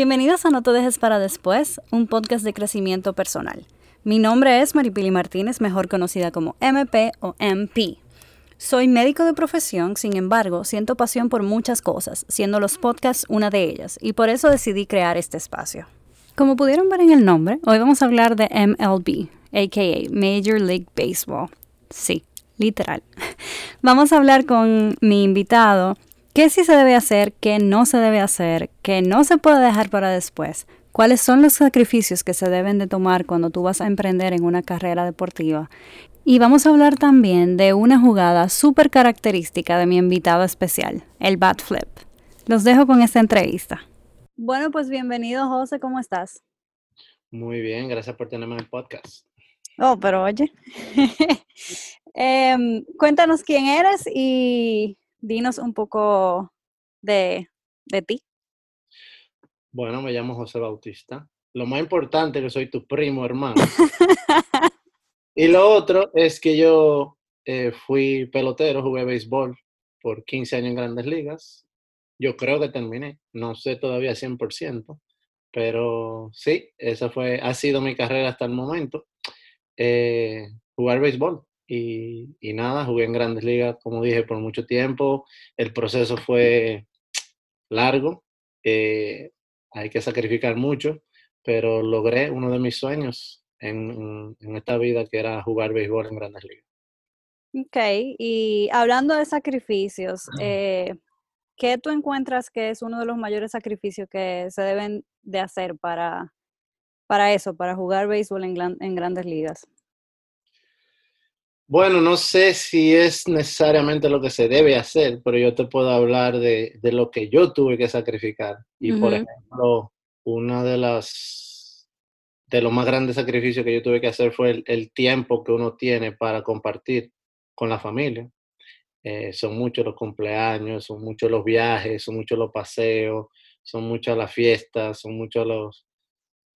Bienvenidos a No te dejes para después, un podcast de crecimiento personal. Mi nombre es Maripili Martínez, mejor conocida como MP o MP. Soy médico de profesión, sin embargo, siento pasión por muchas cosas, siendo los podcasts una de ellas, y por eso decidí crear este espacio. Como pudieron ver en el nombre, hoy vamos a hablar de MLB, aka Major League Baseball. Sí, literal. Vamos a hablar con mi invitado qué sí se debe hacer, qué no se debe hacer, qué no se puede dejar para después, cuáles son los sacrificios que se deben de tomar cuando tú vas a emprender en una carrera deportiva. Y vamos a hablar también de una jugada súper característica de mi invitado especial, el bat flip. Los dejo con esta entrevista. Bueno, pues bienvenido José, ¿cómo estás? Muy bien, gracias por tenerme en el podcast. Oh, pero oye, em, cuéntanos quién eres y dinos un poco de, de ti. Bueno, me llamo José Bautista. Lo más importante es que soy tu primo hermano. y lo otro es que yo eh, fui pelotero, jugué béisbol por 15 años en grandes ligas. Yo creo que terminé, no sé todavía 100%, pero sí, esa fue, ha sido mi carrera hasta el momento. Eh, jugar béisbol, y, nada, jugué en grandes ligas, como dije, por mucho tiempo. El proceso fue largo, eh, hay que sacrificar mucho, pero logré uno de mis sueños en, esta vida, que era jugar béisbol en grandes ligas. Ok, y hablando de sacrificios, eh, ¿qué tú encuentras que es uno de los mayores sacrificios que se deben de hacer para, para eso, para jugar béisbol en, en grandes ligas? Bueno, no sé si es necesariamente lo que se debe hacer, pero yo te puedo hablar de, lo que yo tuve que sacrificar. Y por ejemplo, una de las de los más grandes sacrificios que yo tuve que hacer fue el, tiempo que uno tiene para compartir con la familia. Eh, son muchos los cumpleaños, son muchos los viajes, son muchos los paseos, son muchas las fiestas, son muchos los,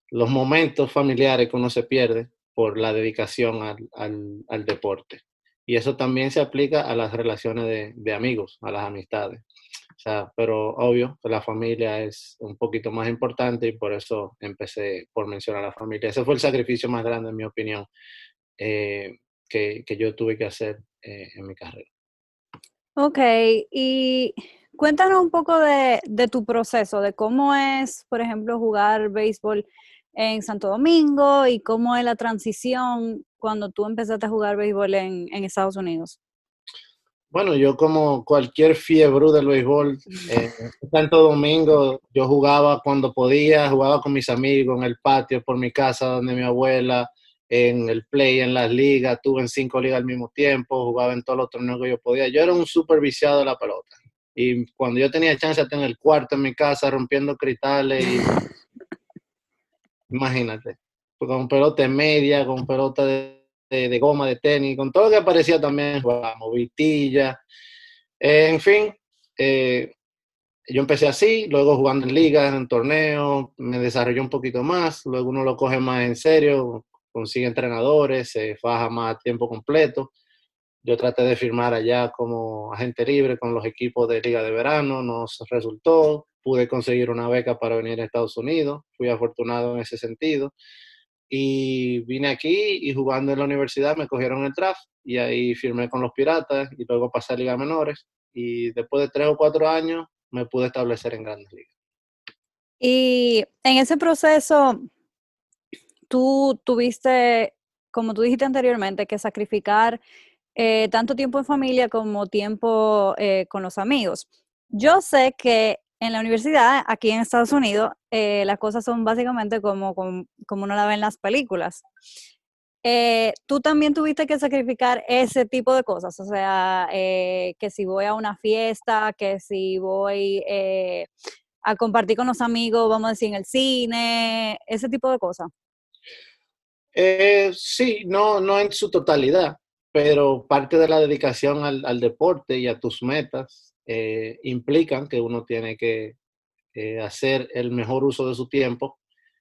los momentos familiares que uno se pierde por la dedicación al, deporte. Y eso también se aplica a las relaciones de, amigos, a las amistades. O sea, pero obvio que la familia es un poquito más importante y por eso empecé por mencionar a la familia. Ese fue el sacrificio más grande, en mi opinión, eh, que, yo tuve que hacer eh, en mi carrera. Ok, y cuéntanos un poco de, de, tu proceso, de cómo es, por ejemplo, jugar béisbol en Santo Domingo y cómo es la transición cuando tú empezaste a jugar béisbol en, Estados Unidos? Bueno, yo como cualquier fiebre del béisbol, en Santo Domingo yo jugaba cuando podía, jugaba con mis amigos en el patio por mi casa donde mi abuela, en el play, en las ligas, tuve en cinco ligas al mismo tiempo, jugaba en todos los torneos que yo podía. Yo era un super viciado de la pelota. Y cuando yo tenía chance estar en el cuarto en mi casa rompiendo cristales y Imagínate. Pues con pelota media, con pelota de, goma, de tenis, con todo lo que aparecía también, jugamos, vitilla. En fin, eh, yo empecé así, luego jugando en ligas, en torneos, me desarrollé un poquito más, luego uno lo coge más en serio, consigue entrenadores, se faja más a tiempo completo. Yo traté de firmar allá como agente libre con los equipos de liga de verano, nos resultó pude conseguir una beca para venir a Estados Unidos, fui afortunado en ese sentido. Y vine aquí y jugando en la universidad me cogieron el draft y ahí firmé con los Piratas y luego pasé a Liga Menores. Y después de tres o cuatro años me pude establecer en grandes ligas. Y en ese proceso, tú tuviste, como tú dijiste anteriormente, que sacrificar eh, tanto tiempo en familia como tiempo eh, con los amigos. Yo sé que en la universidad, aquí en Estados Unidos, eh, las cosas son básicamente como, como, uno la ve en las películas. Eh, tú también tuviste que sacrificar ese tipo de cosas, o sea, eh, que si voy a una fiesta, que si voy a compartir con los amigos, vamos a decir, en el cine, ese tipo de cosas. sí, no, no en su totalidad, pero parte de la dedicación al deporte y a tus metas eh, implican que uno tiene que eh, hacer el mejor uso de su tiempo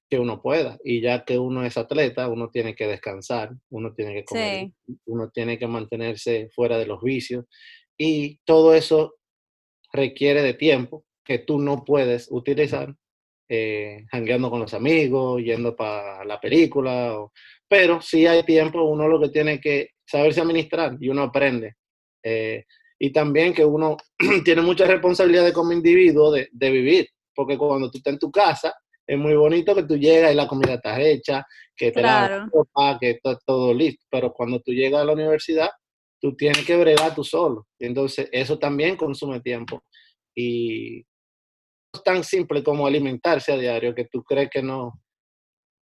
que uno pueda. Y ya que uno es atleta, uno tiene que descansar, uno tiene que comer, uno tiene que mantenerse fuera de los vicios. Y todo eso requiere de tiempo que tú no puedes utilizar, eh, jangueando con los amigos, yendo para la película, pero si hay tiempo, uno lo que tiene que saberse administrar y uno aprende. Eh, y también que uno tiene mucha responsabilidad como individuo de, de, vivir, porque cuando tú estás en tu casa, es muy bonito que tú llegas y la comida está hecha, que te claro. la ropa, que está todo listo, pero cuando tú llegas a la universidad, tú tienes que bregar tú solo. Entonces, eso también consume tiempo. Y es tan simple como alimentarse a diario, que tú crees que no,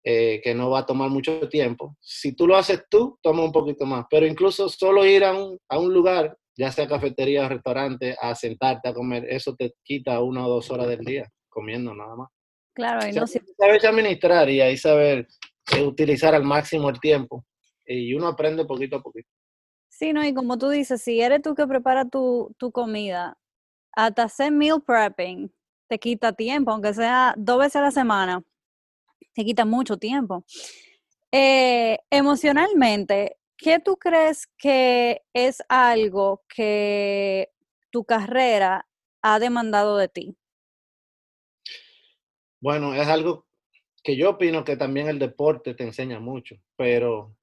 eh, que no va a tomar mucho tiempo. Si tú lo haces tú, toma un poquito más. Pero incluso solo ir a un, a un lugar, ya sea cafetería o restaurante, a sentarte a comer, eso te quita una o dos horas del día comiendo nada más. Claro, y no si... Sabes administrar y ahí saber eh, utilizar al máximo el tiempo. Y uno aprende poquito a poquito. Sí, no, y como tú dices, si eres tú que prepara tu, tu comida, hasta hacer meal prepping te quita tiempo, aunque sea dos veces a la semana, te quita mucho tiempo. Eh, emocionalmente, ¿qué tú crees que es algo que tu carrera ha demandado de ti? Bueno, es algo que yo opino que también el deporte te enseña mucho, pero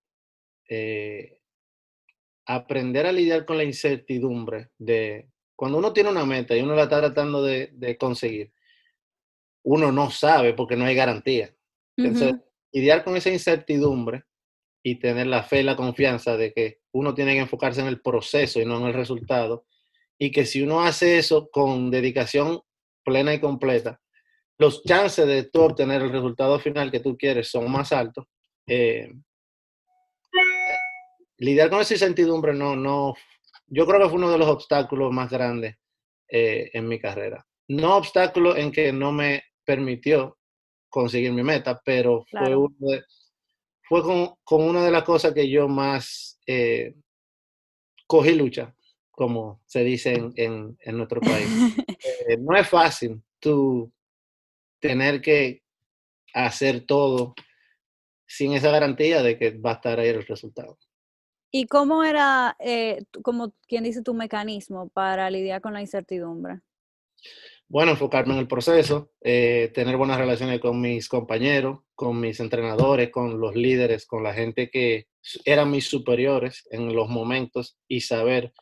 eh, aprender a lidiar con la incertidumbre de cuando uno tiene una meta y uno la está tratando de, conseguir, uno no sabe porque no hay garantía. Entonces, lidiar con esa incertidumbre y tener la fe y la confianza de que uno tiene que enfocarse en el proceso y no en el resultado, y que si uno hace eso con dedicación plena y completa, los chances de tú obtener el resultado final que tú quieres son más altos. Eh, lidiar con esa incertidumbre no, no, yo creo que fue uno de los obstáculos más grandes eh, en mi carrera. No obstáculo en que no me permitió conseguir mi meta, pero fue, fue con, con, una de las cosas que yo más eh, cogí lucha, como se dice en, en, nuestro país. Eh, no es fácil tú tener que hacer todo sin esa garantía de que va a estar ahí el resultado. ¿Y cómo era, eh, como quien dice, tu mecanismo para lidiar con la incertidumbre? Bueno, enfocarme en el proceso, eh, tener buenas relaciones con mis compañeros, con mis entrenadores, con los líderes, con la gente que eran mis superiores en los momentos y saber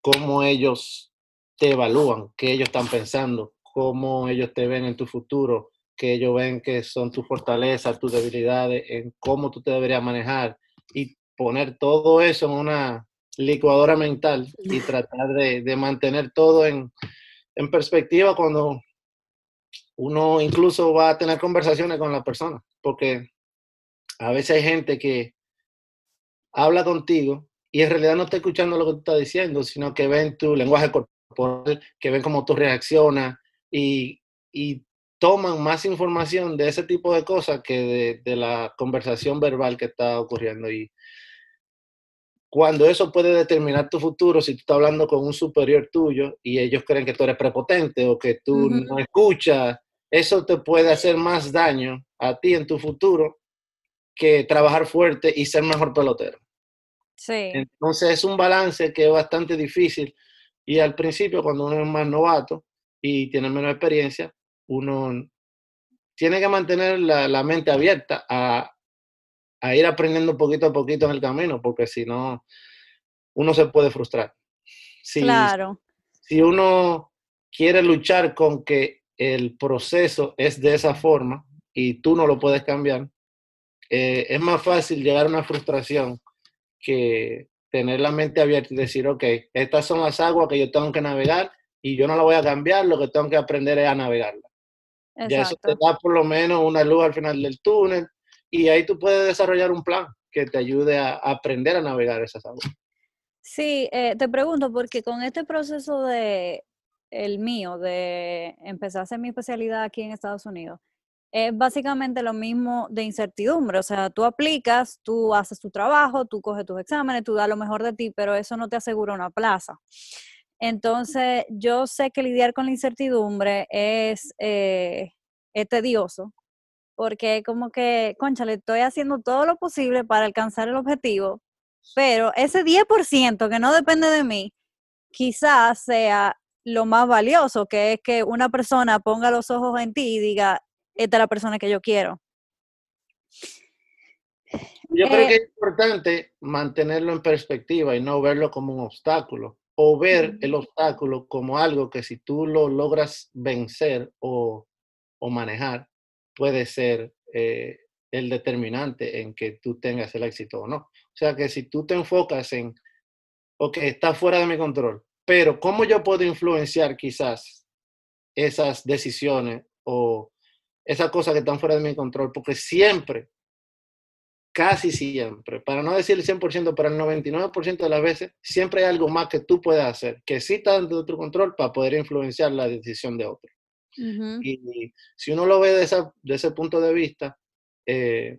cómo ellos te evalúan, qué ellos están pensando, cómo ellos te ven en tu futuro, que ellos ven que son tus fortalezas, tus debilidades, en cómo tú te deberías manejar y poner todo eso en una licuadora mental y tratar de, mantener todo en, perspectiva cuando uno incluso va a tener conversaciones con la persona, porque a veces hay gente que habla contigo y en realidad no está escuchando lo que tú estás diciendo, sino que ven tu lenguaje corporal, que ven cómo tú reaccionas y, toman más información de ese tipo de cosas que de, de, la conversación verbal que está ocurriendo. Y cuando eso puede determinar tu futuro, si tú estás hablando con un superior tuyo y ellos creen que tú eres prepotente o que tú no escuchas, eso te puede hacer más daño a ti en tu futuro que trabajar fuerte y ser mejor pelotero. Sí. Entonces es un balance que es bastante difícil y al principio cuando uno es más novato y tiene menos experiencia, uno tiene que mantener la, la mente abierta a, a ir aprendiendo poquito a poquito en el camino, porque si no, uno se puede frustrar. Si, claro. Si uno quiere luchar con que el proceso es de esa forma y tú no lo puedes cambiar, eh, es más fácil llegar a una frustración que tener la mente abierta y decir, ok, estas son las aguas que yo tengo que navegar y yo no la voy a cambiar, lo que tengo que aprender es a navegarla. Ya eso te da por lo menos una luz al final del túnel y ahí tú puedes desarrollar un plan que te ayude a, aprender a navegar esas aguas. Sí, eh, te pregunto, porque con este proceso de el mío, de empezar a hacer mi especialidad aquí en Estados Unidos, es básicamente lo mismo de incertidumbre. O sea, tú aplicas, tú haces tu trabajo, tú coges tus exámenes, tú das lo mejor de ti, pero eso no te asegura una plaza. Entonces, yo sé que lidiar con la incertidumbre es, eh, es tedioso, porque como que, concha, le estoy haciendo todo lo posible para alcanzar el objetivo, pero ese 10% que no depende de mí, quizás sea lo más valioso, que es que una persona ponga los ojos en ti y diga, esta es la persona que yo quiero. Yo creo que eh es importante mantenerlo en perspectiva y no verlo como un obstáculo o ver el obstáculo como algo que si tú lo logras vencer o, o manejar, puede ser eh, el determinante en que tú tengas el éxito o no. O sea que si tú te enfocas en, ok, está fuera de mi control, pero ¿cómo yo puedo influenciar quizás esas decisiones o esas cosas que están fuera de mi control? Porque siempre casi siempre, para no decir el 100%, pero el 99% de las veces, siempre hay algo más que tú puedes hacer, que sí está dentro de tu control para poder influenciar la decisión de otro. Y si uno lo ve de, de ese punto de vista, eh,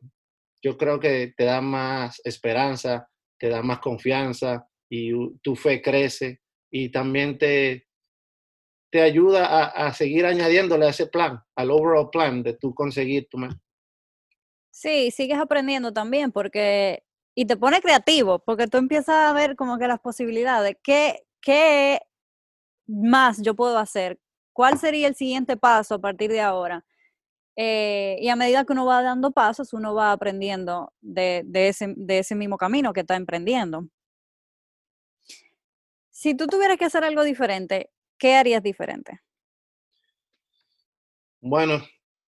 yo creo que te da más esperanza, te da más confianza y tu fe crece y también te, te ayuda a, a seguir añadiéndole a ese plan, al overall plan de tú conseguir tu, Sí, sigues aprendiendo también porque, y te pone creativo, porque tú empiezas a ver como que las posibilidades, ¿qué, qué más yo puedo hacer? ¿Cuál sería el siguiente paso a partir de ahora? Eh, y a medida que uno va dando pasos, uno va aprendiendo de, de, ese, de ese mismo camino que está emprendiendo. Si tú tuvieras que hacer algo diferente, ¿qué harías diferente? Bueno,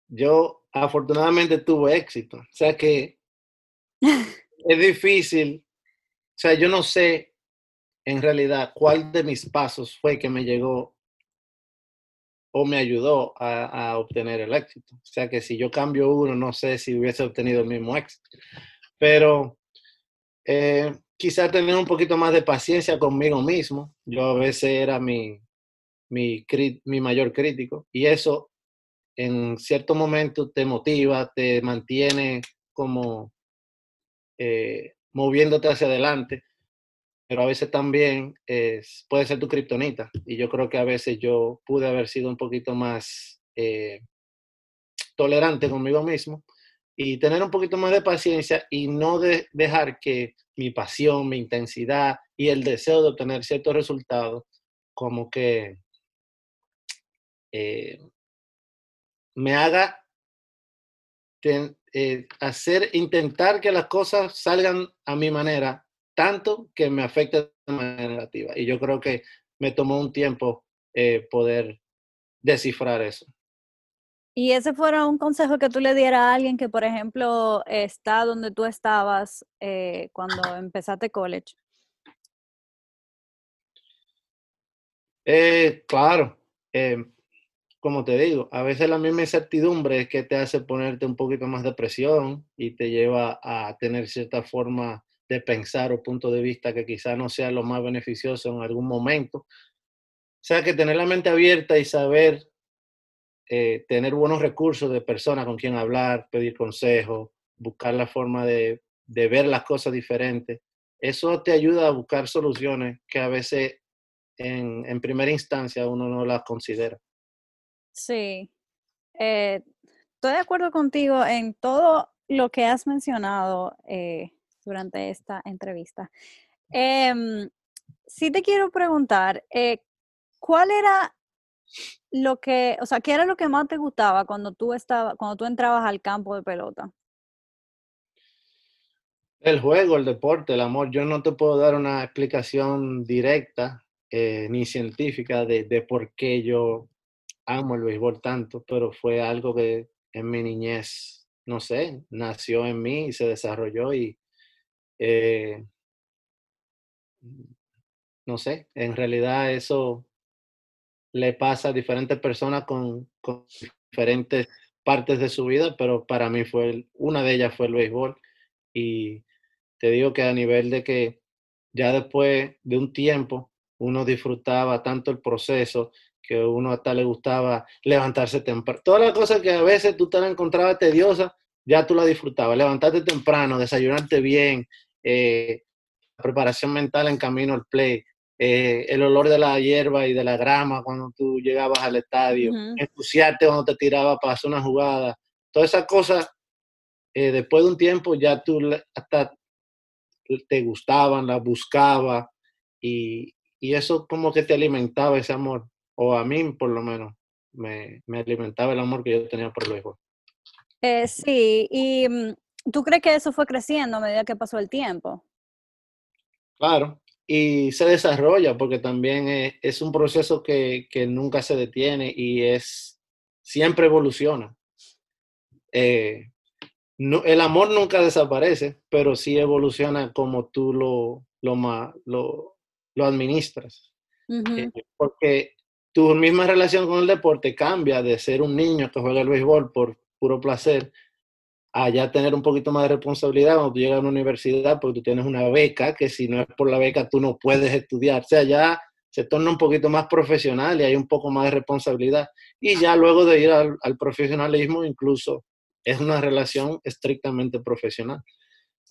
yo afortunadamente tuvo éxito. O sea que es difícil. O sea, yo no sé en realidad cuál de mis pasos fue que me llegó o me ayudó a, obtener el éxito. O sea que si yo cambio uno, no sé si hubiese obtenido el mismo éxito. Pero eh, quizá tener un poquito más de paciencia conmigo mismo. Yo a veces era mi, mi, mayor crítico y eso en cierto momento te motiva, te mantiene como eh, moviéndote hacia adelante, pero a veces también es, puede ser tu kriptonita. Y yo creo que a veces yo pude haber sido un poquito más eh, tolerante conmigo mismo y tener un poquito más de paciencia y no dejar que mi pasión, mi intensidad y el deseo de obtener ciertos resultados como que eh, me haga eh, hacer, intentar que las cosas salgan a mi manera, tanto que me afecte de manera negativa. Y yo creo que me tomó un tiempo eh, poder descifrar eso. ¿Y ese fuera un consejo que tú le dieras a alguien que, por ejemplo, está donde tú estabas eh, cuando empezaste college? claro. Em, como te digo, a veces la misma incertidumbre es que te hace ponerte un poquito más de presión y te lleva a tener cierta forma de pensar o punto de vista que quizá no sea lo más beneficioso en algún momento. O sea que tener la mente abierta y saber eh, tener buenos recursos de personas con quien hablar, pedir consejos, buscar la forma de, de ver las cosas diferentes, eso te ayuda a buscar soluciones que a veces en, en primera instancia uno no las considera. Sí, eh, estoy de acuerdo contigo en todo lo que has mencionado eh, durante esta entrevista. Em, sí te quiero preguntar, eh, ¿cuál era lo que, o sea, qué era lo que más te gustaba cuando tú estabas, cuando tú entrabas al campo de pelota? El juego, el deporte, el amor. Yo no te puedo dar una explicación directa ni científica de, de por qué yo amo el béisbol tanto, pero fue algo que en mi niñez, no sé, nació en mí y se desarrolló y eh, no sé, en realidad eso le pasa a diferentes personas con, diferentes partes de su vida, pero para mí fue, una de ellas fue el béisbol y te digo que a nivel de que ya después de un tiempo uno disfrutaba tanto el proceso que uno hasta le gustaba levantarse temprano. Todas las cosas que a veces tú te las encontrabas tediosas, ya tú la disfrutabas. Levantarte temprano, desayunarte bien, eh, preparación mental en camino al play, eh, el olor de la hierba y de la grama cuando tú llegabas al estadio, entusiarte cuando te tiraba para hacer una jugada. Todas esas cosas, eh, después de un tiempo ya tú hasta te gustaban, las buscabas y, y eso como que te alimentaba ese amor o a mí por lo menos, me, alimentaba el amor que yo tenía por béisbol. Eh, sí, y mm, ¿tú crees que eso fue creciendo a medida que pasó el tiempo? Claro, y se desarrolla porque también es, un proceso que, nunca se detiene y es siempre evoluciona. Eh, no, el amor nunca desaparece, pero sí evoluciona como tú lo, lo, lo, lo administras. Eh, porque tu misma relación con el deporte cambia de ser un niño que juega el béisbol por puro placer a ya tener un poquito más de responsabilidad cuando tú llegas a una universidad porque tú tienes una beca que si no es por la beca tú no puedes estudiar. O sea, ya se torna un poquito más profesional y hay un poco más de responsabilidad. Y ya luego de ir al, profesionalismo incluso es una relación estrictamente profesional.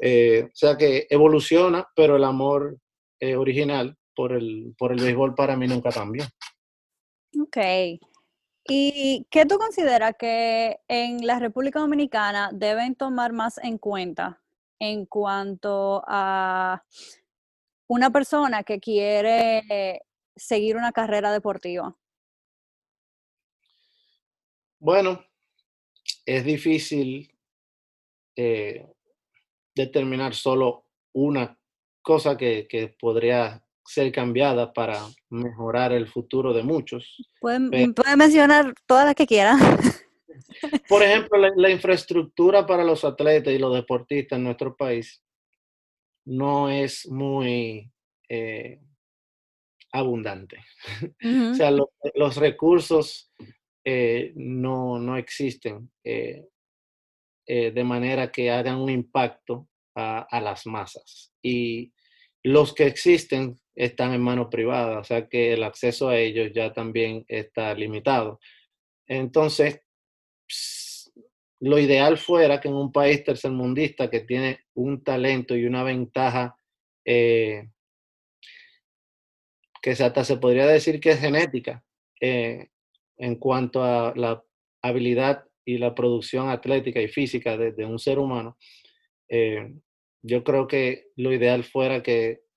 Eh, o sea que evoluciona, pero el amor eh, original por el, por el béisbol para mí nunca cambió. Ok. ¿Y qué tú consideras que en la República Dominicana deben tomar más en cuenta en cuanto a una persona que quiere seguir una carrera deportiva? Bueno, es difícil eh, determinar solo una cosa que, que podría ser cambiada para mejorar el futuro de muchos. Pueden, mencionar todas las que quieran. Por ejemplo, la, infraestructura para los atletas y los deportistas en nuestro país no es muy eh, abundante. o sea, los recursos eh, no, existen eh, de manera que hagan un impacto a, a las masas. Y los que existen están en manos privadas, o sea que el acceso a ellos ya también está limitado. Entonces, lo ideal fuera que en un país tercermundista que tiene un talento y una ventaja eh, que hasta se podría decir que es genética eh, en cuanto a la habilidad y la producción atlética y física de, un ser humano, eh, yo creo que lo ideal fuera que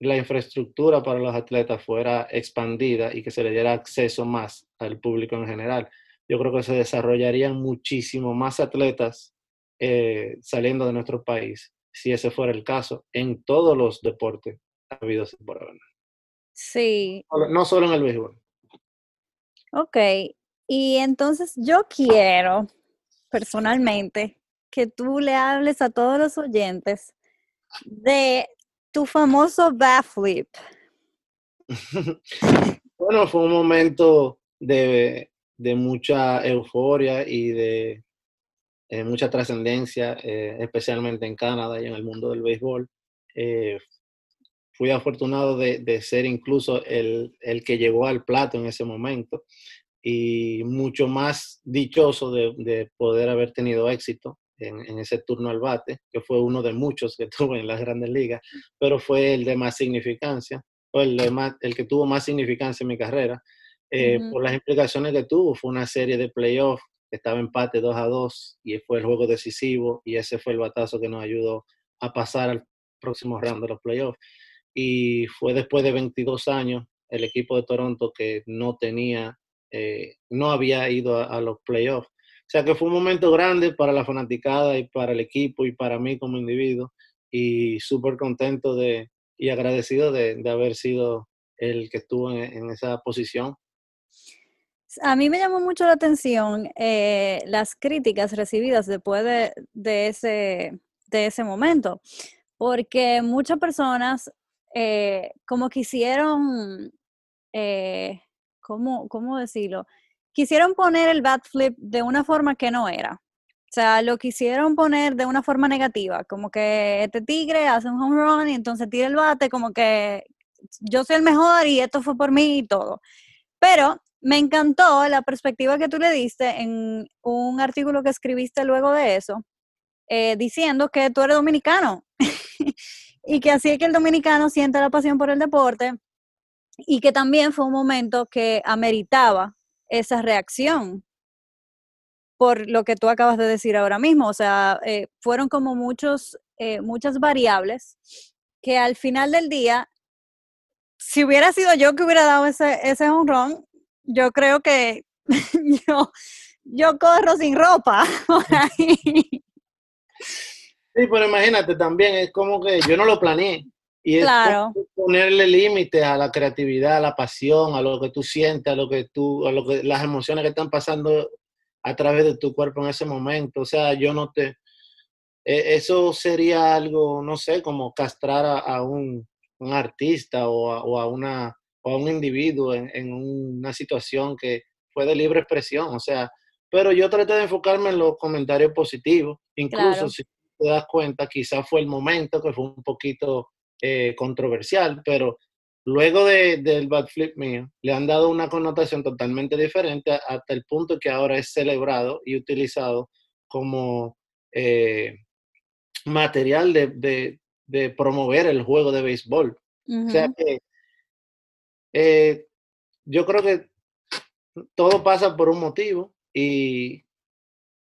la infraestructura para los atletas fuera expandida y que se le diera acceso más al público en general. Yo creo que se desarrollarían muchísimo más atletas eh, saliendo de nuestro país, si ese fuera el caso, en todos los deportes habidos por ahora. Sí. No solo en el béisbol. Ok, y entonces yo quiero personalmente que tú le hables a todos los oyentes de tu famoso backflip. bueno, fue un momento de, mucha euforia y de eh, mucha trascendencia, eh, especialmente en Canadá y en el mundo del béisbol. Eh, fui afortunado de, ser incluso el, que llegó al plato en ese momento y mucho más dichoso de poder haber tenido éxito en, ese turno al bate, que fue uno de muchos que tuve en las grandes ligas, pero fue el de más significancia, o el, el que tuvo más significancia en mi carrera, eh, por las implicaciones que tuvo. Fue una serie de playoffs estaba empate 2 a 2 y fue el juego decisivo y ese fue el batazo que nos ayudó a pasar al próximo round de los playoffs. Y fue después de 22 años el equipo de Toronto que no tenía, eh, no había ido a los playoffs sea que fue un momento grande para la fanaticada y para el equipo y para mí como individuo y súper contento de, y agradecido de, haber sido el que estuvo en, esa posición. A mí me llamó mucho la atención eh, las críticas recibidas después de, ese, de ese momento, porque muchas personas eh, como quisieron, eh, ¿cómo, ¿cómo decirlo? Quisieron poner el bat flip de una forma que no era. O sea, lo quisieron poner de una forma negativa, como que este tigre hace un home run y entonces tira el bate, como que yo soy el mejor y esto fue por mí y todo. Pero me encantó la perspectiva que tú le diste en un artículo que escribiste luego de eso, eh, diciendo que tú eres dominicano y que así es que el dominicano siente la pasión por el deporte y que también fue un momento que ameritaba esa reacción por lo que tú acabas de decir ahora mismo. O sea, eh, fueron como muchos, eh, muchas variables que al final del día, si hubiera sido yo que hubiera dado ese, ese honrón, yo creo que yo, yo corro sin ropa Sí, pero imagínate también, es como que yo no lo planeé. Y es claro. Ponerle límites a la creatividad, a la pasión, a lo que tú sientes, a lo que tú, a lo que las emociones que están pasando a través de tu cuerpo en ese momento. O sea, yo no te, e, eso sería algo, no sé, como castrar a, un, artista o a, una, o a un individuo en, una situación que fue de libre expresión. O sea, pero yo traté de enfocarme en los comentarios positivos. Incluso si te das cuenta, quizás fue el momento que fue un poquito eh, controversial, pero luego del bad flip mío, le han dado una connotación totalmente diferente hasta el punto que ahora es celebrado y utilizado como eh, material de, promover el juego de béisbol. O sea que eh, yo creo que todo pasa por un motivo y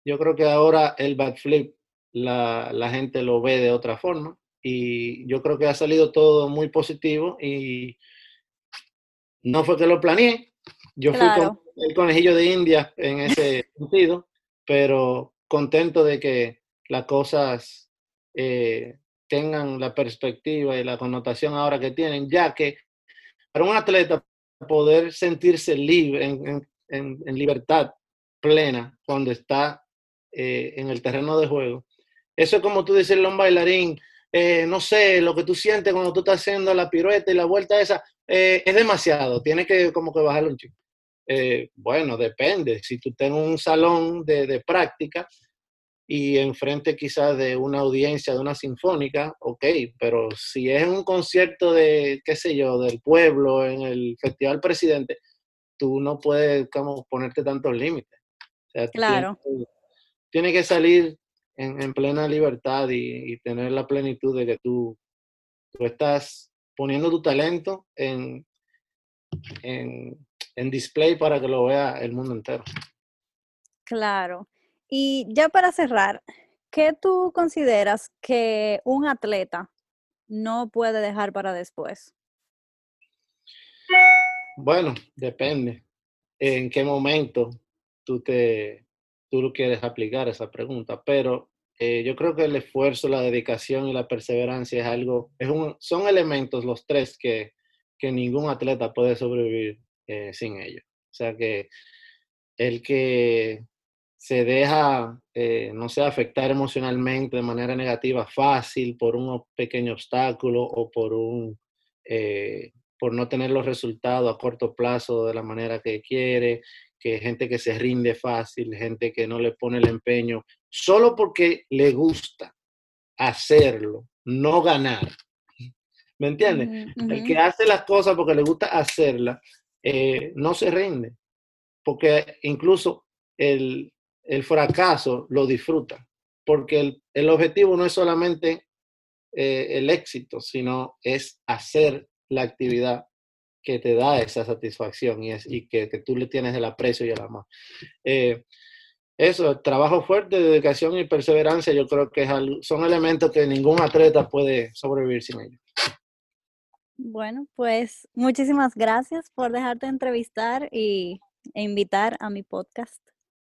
yo creo que ahora el backflip la, la gente lo ve de otra forma y yo creo que ha salido todo muy positivo y no fue que lo planeé, yo fui con el conejillo de India en ese sentido, pero contento de que las cosas eh, tengan la perspectiva y la connotación ahora que tienen, ya que para un atleta poder sentirse libre, en, en, libertad plena cuando está eh, en el terreno de juego, eso es como tú a un bailarín, eh, no sé, lo que tú sientes cuando tú estás haciendo la pirueta y la vuelta esa, eh, es demasiado, tienes que como que bajarlo un chico. Eh, bueno, depende. Si tú tienes un salón de, de, práctica y enfrente quizás de una audiencia de una sinfónica, ok, pero si es un concierto de, qué sé yo, del pueblo, en el Festival Presidente, tú no puedes como ponerte tantos límites. claro. Tiene que salir en, plena libertad y, tener la plenitud de que tú, tú estás poniendo tu talento en, en, en display para que lo vea el mundo entero. Claro. Y ya para cerrar, ¿qué tú consideras que un atleta no puede dejar para después? Bueno, depende en qué momento tú te tú quieres aplicar esa pregunta, pero eh, yo creo que el esfuerzo, la dedicación y la perseverancia es algo, son elementos los tres que, que ningún atleta puede sobrevivir eh, sin ellos. O sea que el que se deja, eh, no sé, afectar emocionalmente de manera negativa fácil por un pequeño obstáculo o por un, por no tener los resultados a corto plazo de la manera que quiere, que gente que se rinde fácil, gente que no le pone el empeño, solo porque le gusta hacerlo, no ganar. ¿Me entiendes? El que hace las cosas porque le gusta hacerlas, eh, no se rinde, porque incluso el, fracaso lo disfruta, porque el, objetivo no es solamente eh, el éxito, sino es hacer la actividad que te da esa satisfacción y, es, y que, que tú le tienes el aprecio y el amor. Eh, eso, trabajo fuerte, dedicación y perseverancia, yo creo que son elementos que ningún atleta puede sobrevivir sin ellos. Bueno, pues muchísimas gracias por dejarte entrevistar y, e invitar a mi podcast.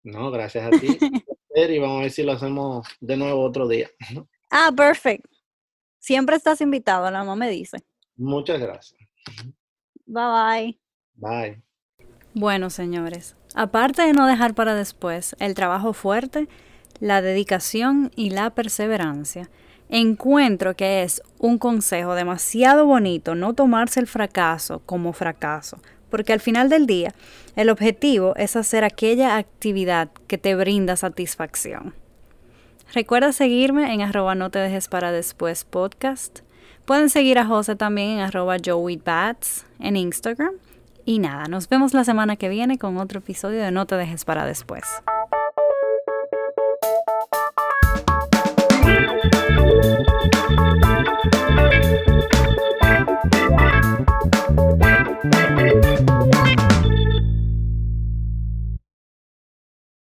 No, gracias a ti. y vamos a ver si lo hacemos de nuevo otro día. Ah, perfecto. Siempre estás invitado, la mamá me dice. Muchas gracias. Bye bye. Bye. Bueno, señores, aparte de no dejar para después el trabajo fuerte, la dedicación y la perseverancia, encuentro que es un consejo demasiado bonito no tomarse el fracaso como fracaso, porque al final del día el objetivo es hacer aquella actividad que te brinda satisfacción. Recuerda seguirme en arroba no te dejes para después podcast Pueden seguir a José también en arroba joeybats en Instagram. Y nada, nos vemos la semana que viene con otro episodio de No te dejes para después.